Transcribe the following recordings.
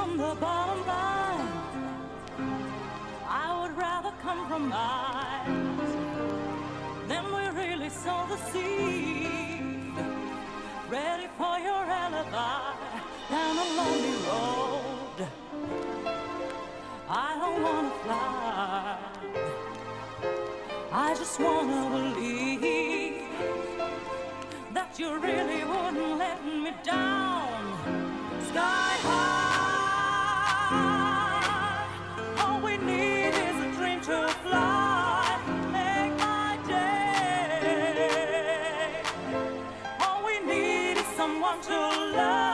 On the bottom line. I would rather compromise than we really sow the seed. Ready for your alibi down a lonely road. I don't wanna fly. I just wanna believe that you really someone love.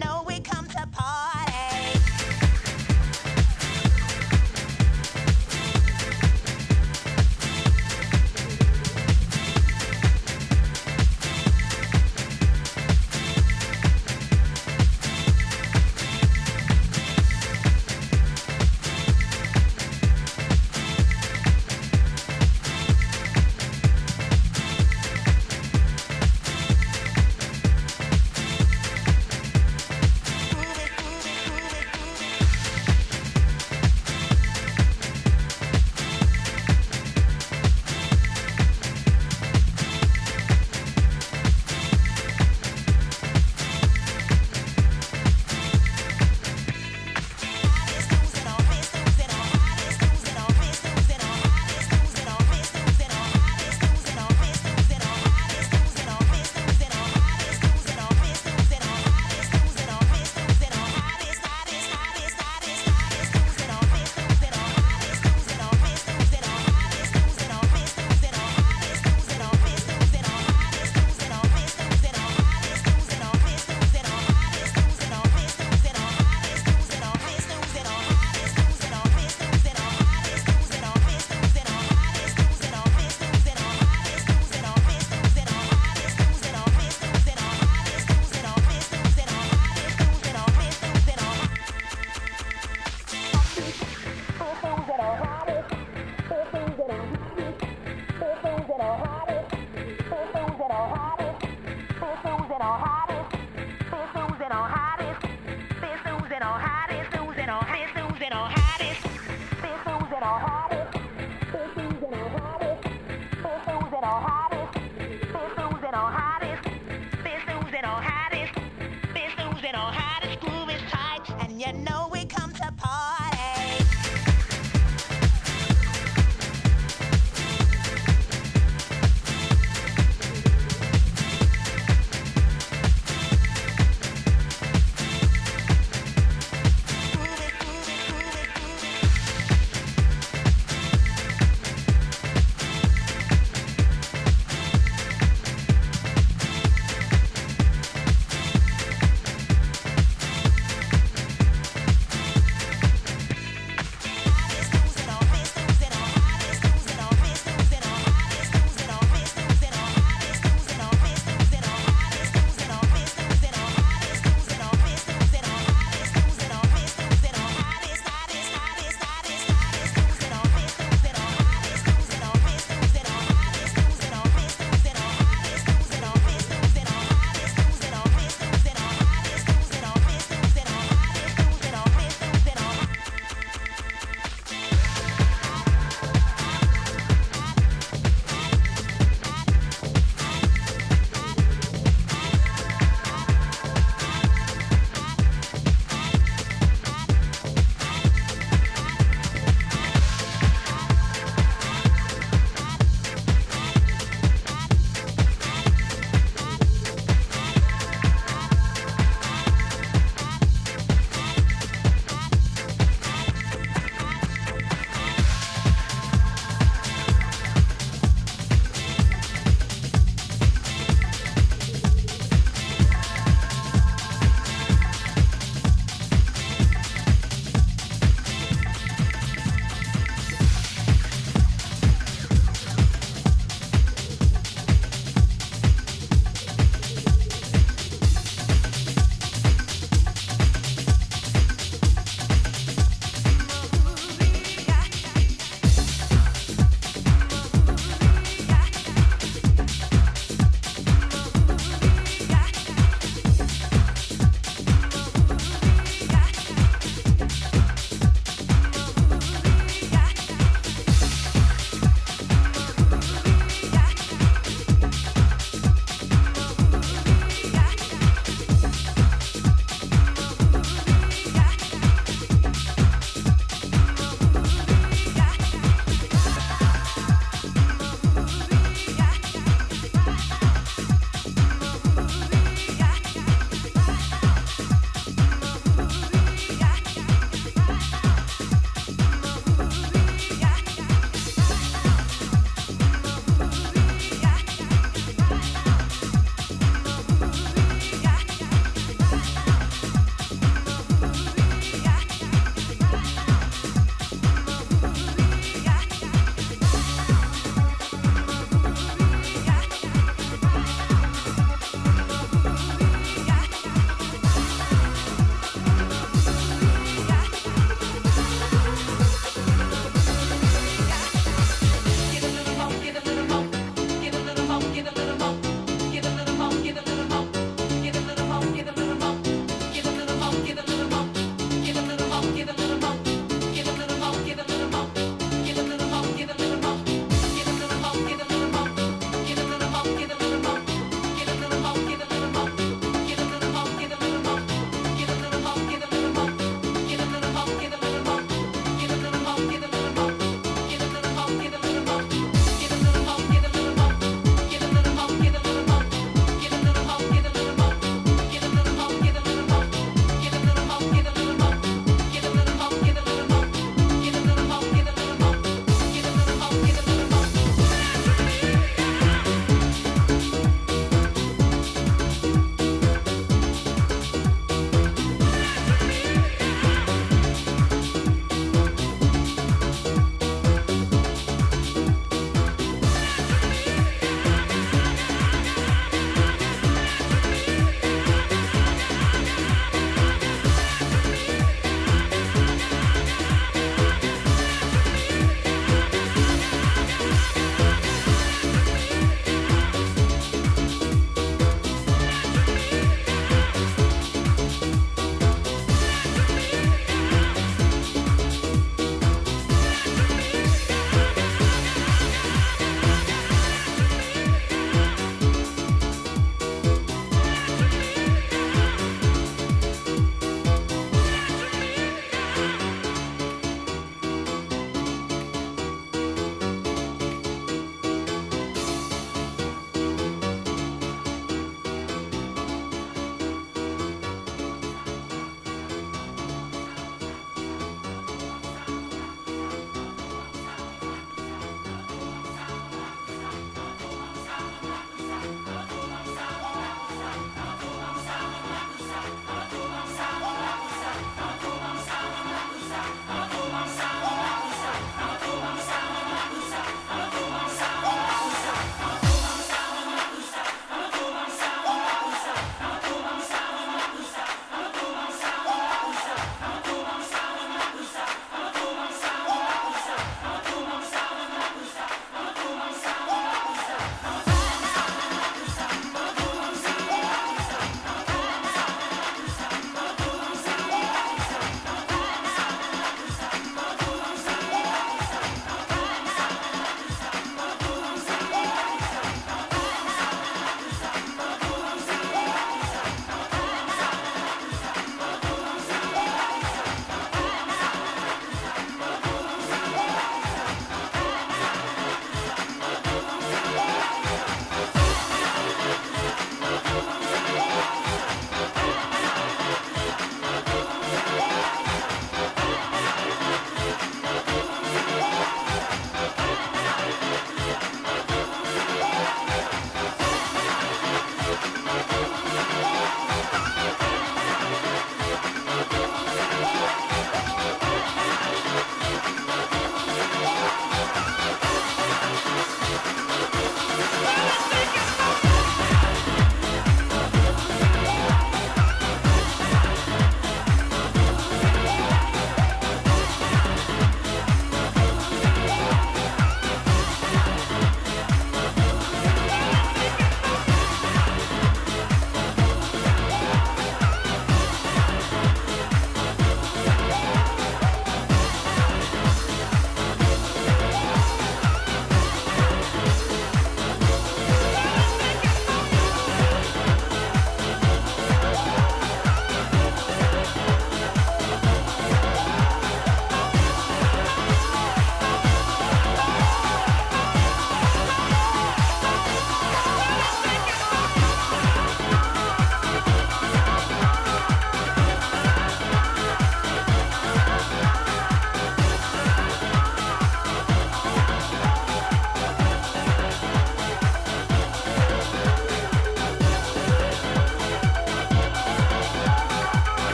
Know